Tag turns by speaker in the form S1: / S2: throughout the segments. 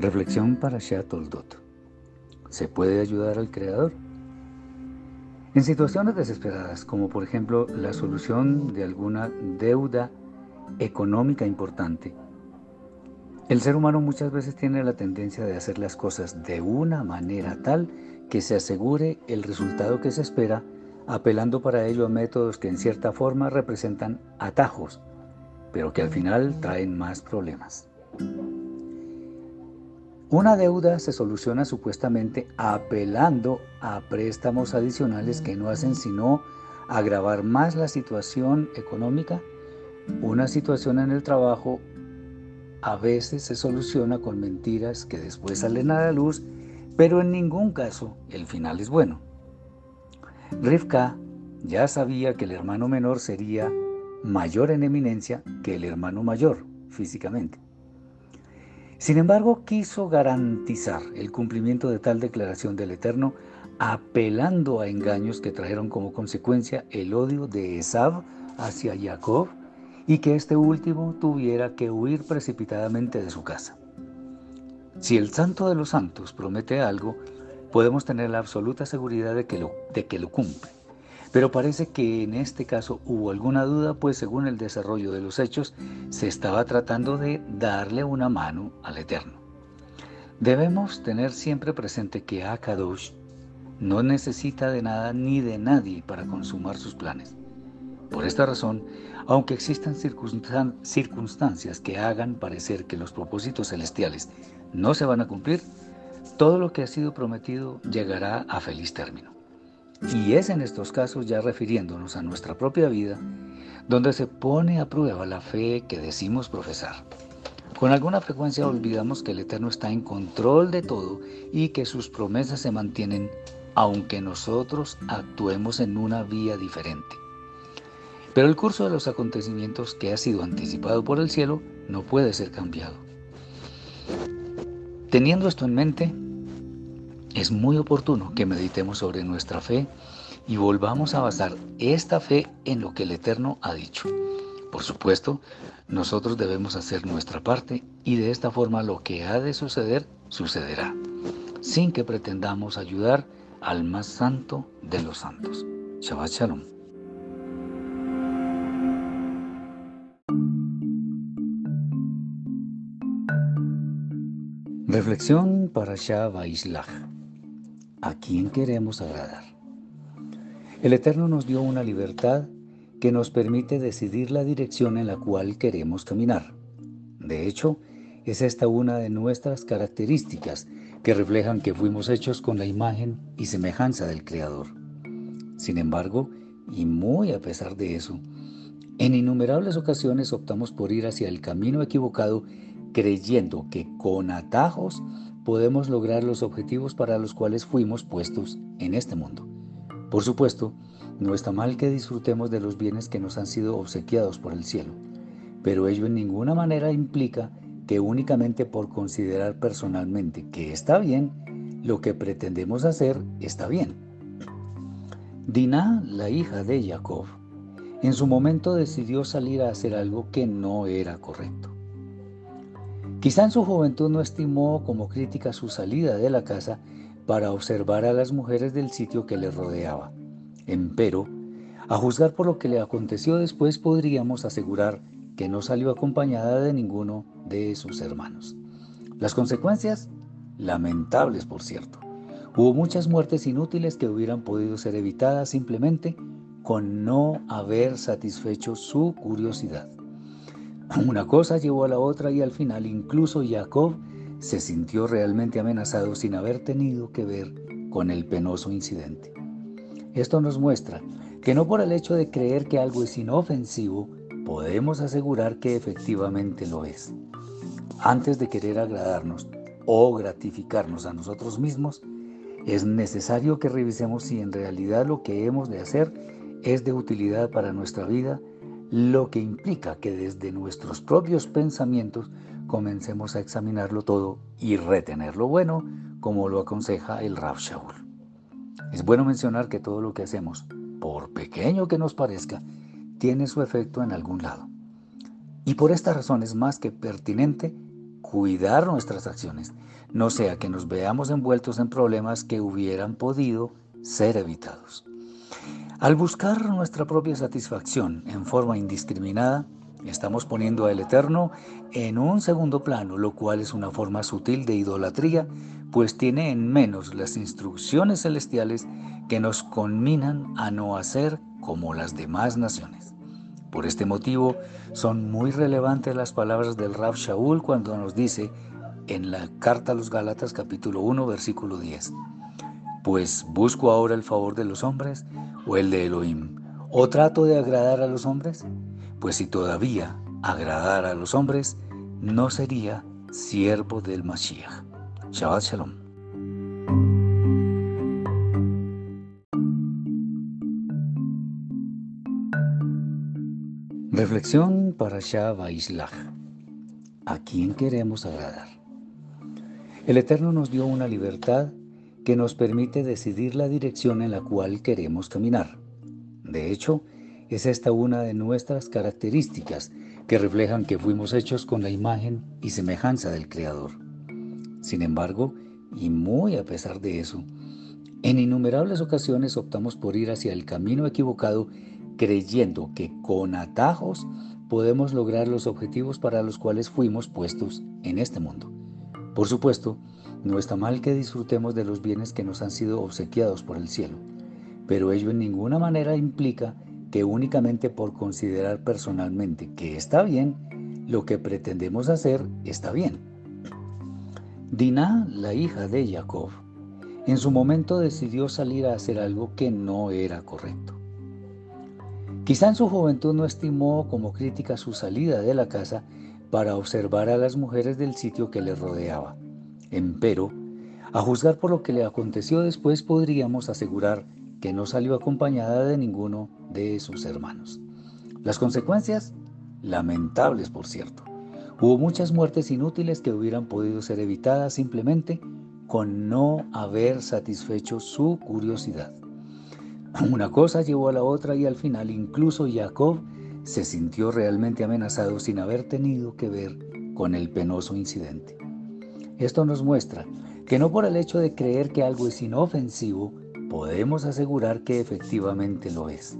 S1: Reflexión para Toldot. ¿Se puede ayudar al Creador? En situaciones desesperadas, como por ejemplo la solución de alguna deuda económica importante, el ser humano muchas veces tiene la tendencia de hacer las cosas de una manera tal que se asegure el resultado que se espera, apelando para ello a métodos que en cierta forma representan atajos, pero que al final traen más problemas. Una deuda se soluciona supuestamente apelando a préstamos adicionales que no hacen sino agravar más la situación económica. Una situación en el trabajo a veces se soluciona con mentiras que después salen a la luz, pero en ningún caso el final es bueno. Rivka ya sabía que el hermano menor sería mayor en eminencia que el hermano mayor físicamente. Sin embargo, quiso garantizar el cumplimiento de tal declaración del Eterno, apelando a engaños que trajeron como consecuencia el odio de Esav hacia Jacob y que este último tuviera que huir precipitadamente de su casa. Si el Santo de los Santos promete algo, podemos tener la absoluta seguridad de que lo, de que lo cumple. Pero parece que en este caso hubo alguna duda, pues según el desarrollo de los hechos, se estaba tratando de darle una mano al Eterno. Debemos tener siempre presente que Akadosh no necesita de nada ni de nadie para consumar sus planes. Por esta razón, aunque existan circunstancias que hagan parecer que los propósitos celestiales no se van a cumplir, todo lo que ha sido prometido llegará a feliz término. Y es en estos casos, ya refiriéndonos a nuestra propia vida, donde se pone a prueba la fe que decimos profesar. Con alguna frecuencia olvidamos que el Eterno está en control de todo y que sus promesas se mantienen aunque nosotros actuemos en una vía diferente. Pero el curso de los acontecimientos que ha sido anticipado por el cielo no puede ser cambiado. Teniendo esto en mente, es muy oportuno que meditemos sobre nuestra fe y volvamos a basar esta fe en lo que el Eterno ha dicho. Por supuesto, nosotros debemos hacer nuestra parte y de esta forma lo que ha de suceder, sucederá, sin que pretendamos ayudar al más santo de los santos. Shabbat Shalom. Reflexión para Shah ¿A quién queremos agradar? El Eterno nos dio una libertad que nos permite decidir la dirección en la cual queremos caminar. De hecho, es esta una de nuestras características que reflejan que fuimos hechos con la imagen y semejanza del Creador. Sin embargo, y muy a pesar de eso, en innumerables ocasiones optamos por ir hacia el camino equivocado creyendo que con atajos podemos lograr los objetivos para los cuales fuimos puestos en este mundo. Por supuesto, no está mal que disfrutemos de los bienes que nos han sido obsequiados por el cielo, pero ello en ninguna manera implica que únicamente por considerar personalmente que está bien, lo que pretendemos hacer está bien. Dinah, la hija de Jacob, en su momento decidió salir a hacer algo que no era correcto. Quizá en su juventud no estimó como crítica su salida de la casa para observar a las mujeres del sitio que le rodeaba. Empero, a juzgar por lo que le aconteció después, podríamos asegurar que no salió acompañada de ninguno de sus hermanos. Las consecuencias, lamentables por cierto. Hubo muchas muertes inútiles que hubieran podido ser evitadas simplemente con no haber satisfecho su curiosidad. Una cosa llevó a la otra y al final incluso Jacob se sintió realmente amenazado sin haber tenido que ver con el penoso incidente. Esto nos muestra que no por el hecho de creer que algo es inofensivo, podemos asegurar que efectivamente lo es. Antes de querer agradarnos o gratificarnos a nosotros mismos, es necesario que revisemos si en realidad lo que hemos de hacer es de utilidad para nuestra vida lo que implica que desde nuestros propios pensamientos comencemos a examinarlo todo y retener lo bueno, como lo aconseja el Rav Shaul. Es bueno mencionar que todo lo que hacemos, por pequeño que nos parezca, tiene su efecto en algún lado. Y por esta razón es más que pertinente cuidar nuestras acciones, no sea que nos veamos envueltos en problemas que hubieran podido ser evitados. Al buscar nuestra propia satisfacción en forma indiscriminada, estamos poniendo al Eterno en un segundo plano, lo cual es una forma sutil de idolatría, pues tiene en menos las instrucciones celestiales que nos conminan a no hacer como las demás naciones. Por este motivo, son muy relevantes las palabras del Rab Shaul cuando nos dice en la carta a los Gálatas capítulo 1 versículo 10, pues busco ahora el favor de los hombres o el de Elohim, o trato de agradar a los hombres, pues si todavía agradara a los hombres, no sería siervo del Mashiach. Shabbat Shalom. Reflexión para Shah ¿A quién queremos agradar? El Eterno nos dio una libertad que nos permite decidir la dirección en la cual queremos caminar. De hecho, es esta una de nuestras características que reflejan que fuimos hechos con la imagen y semejanza del Creador. Sin embargo, y muy a pesar de eso, en innumerables ocasiones optamos por ir hacia el camino equivocado creyendo que con atajos podemos lograr los objetivos para los cuales fuimos puestos en este mundo. Por supuesto, no está mal que disfrutemos de los bienes que nos han sido obsequiados por el cielo, pero ello en ninguna manera implica que únicamente por considerar personalmente que está bien, lo que pretendemos hacer está bien. Dinah, la hija de Jacob, en su momento decidió salir a hacer algo que no era correcto. Quizá en su juventud no estimó como crítica su salida de la casa para observar a las mujeres del sitio que le rodeaba. Empero, a juzgar por lo que le aconteció después, podríamos asegurar que no salió acompañada de ninguno de sus hermanos. Las consecuencias, lamentables por cierto. Hubo muchas muertes inútiles que hubieran podido ser evitadas simplemente con no haber satisfecho su curiosidad. Una cosa llevó a la otra y al final incluso Jacob se sintió realmente amenazado sin haber tenido que ver con el penoso incidente. Esto nos muestra que no por el hecho de creer que algo es inofensivo, podemos asegurar que efectivamente lo es.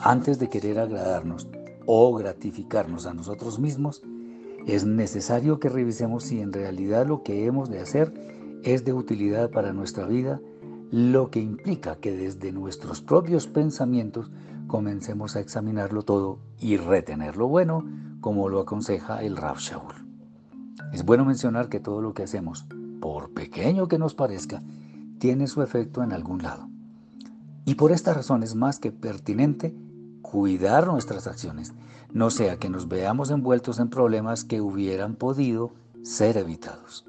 S1: Antes de querer agradarnos o gratificarnos a nosotros mismos, es necesario que revisemos si en realidad lo que hemos de hacer es de utilidad para nuestra vida, lo que implica que desde nuestros propios pensamientos comencemos a examinarlo todo y retener lo bueno, como lo aconseja el Rav Shaul. Es bueno mencionar que todo lo que hacemos, por pequeño que nos parezca, tiene su efecto en algún lado. Y por esta razón es más que pertinente cuidar nuestras acciones, no sea que nos veamos envueltos en problemas que hubieran podido ser evitados.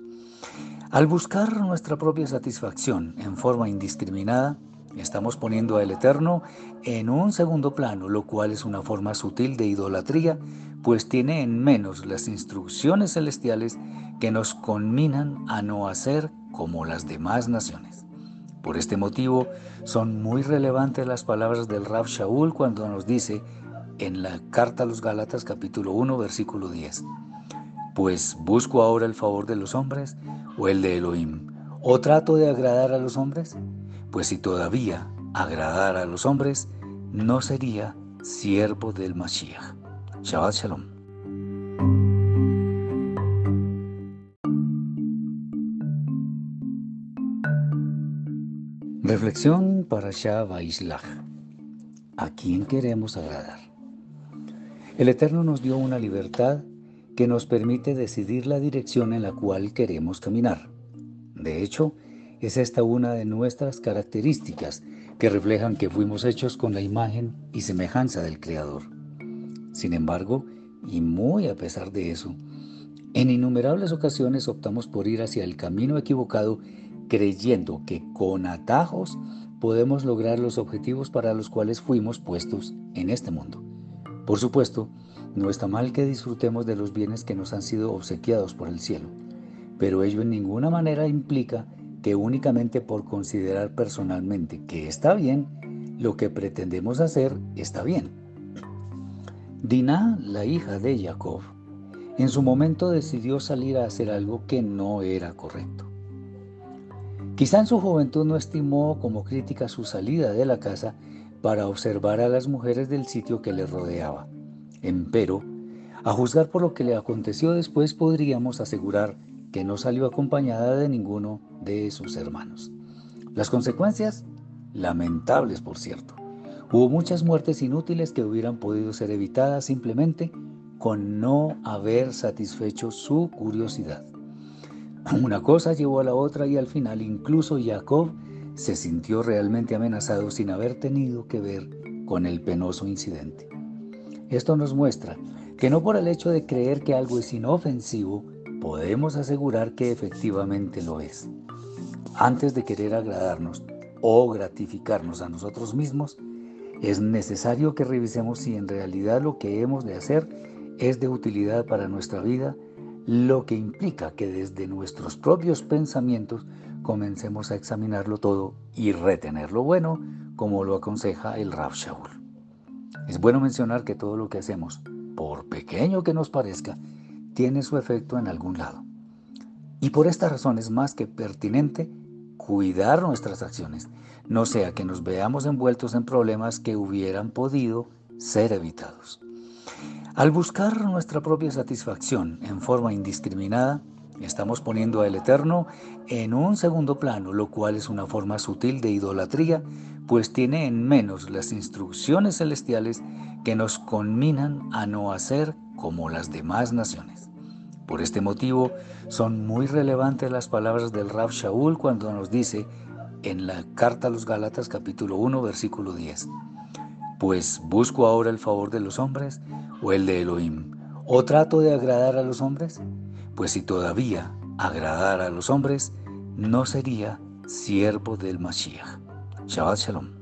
S1: Al buscar nuestra propia satisfacción en forma indiscriminada, estamos poniendo al Eterno en un segundo plano, lo cual es una forma sutil de idolatría pues tiene en menos las instrucciones celestiales que nos conminan a no hacer como las demás naciones. Por este motivo, son muy relevantes las palabras del Rab Shaul cuando nos dice en la carta a los Gálatas capítulo 1 versículo 10, pues busco ahora el favor de los hombres o el de Elohim, o trato de agradar a los hombres, pues si todavía agradara a los hombres, no sería siervo del Mashiach. Shabbat Shalom. Reflexión para Shah ¿A quién queremos agradar? El Eterno nos dio una libertad que nos permite decidir la dirección en la cual queremos caminar. De hecho, es esta una de nuestras características que reflejan que fuimos hechos con la imagen y semejanza del Creador. Sin embargo, y muy a pesar de eso, en innumerables ocasiones optamos por ir hacia el camino equivocado creyendo que con atajos podemos lograr los objetivos para los cuales fuimos puestos en este mundo. Por supuesto, no está mal que disfrutemos de los bienes que nos han sido obsequiados por el cielo, pero ello en ninguna manera implica que únicamente por considerar personalmente que está bien, lo que pretendemos hacer está bien. Dinah, la hija de Jacob, en su momento decidió salir a hacer algo que no era correcto. Quizá en su juventud no estimó como crítica su salida de la casa para observar a las mujeres del sitio que le rodeaba. Empero, a juzgar por lo que le aconteció después, podríamos asegurar que no salió acompañada de ninguno de sus hermanos. Las consecuencias, lamentables por cierto. Hubo muchas muertes inútiles que hubieran podido ser evitadas simplemente con no haber satisfecho su curiosidad. Una cosa llevó a la otra y al final incluso Jacob se sintió realmente amenazado sin haber tenido que ver con el penoso incidente. Esto nos muestra que no por el hecho de creer que algo es inofensivo, podemos asegurar que efectivamente lo es. Antes de querer agradarnos o gratificarnos a nosotros mismos, es necesario que revisemos si en realidad lo que hemos de hacer es de utilidad para nuestra vida, lo que implica que desde nuestros propios pensamientos comencemos a examinarlo todo y retener lo bueno, como lo aconseja el Rav Shaul. Es bueno mencionar que todo lo que hacemos, por pequeño que nos parezca, tiene su efecto en algún lado. Y por esta razón es más que pertinente cuidar nuestras acciones, no sea que nos veamos envueltos en problemas que hubieran podido ser evitados. Al buscar nuestra propia satisfacción en forma indiscriminada, estamos poniendo al Eterno en un segundo plano, lo cual es una forma sutil de idolatría, pues tiene en menos las instrucciones celestiales que nos conminan a no hacer como las demás naciones. Por este motivo, son muy relevantes las palabras del Rab Shaul cuando nos dice en la carta a los Gálatas capítulo 1 versículo 10, pues busco ahora el favor de los hombres o el de Elohim? ¿O trato de agradar a los hombres? Pues si todavía agradara a los hombres, no sería siervo del Mashiach. Shabbat Shalom.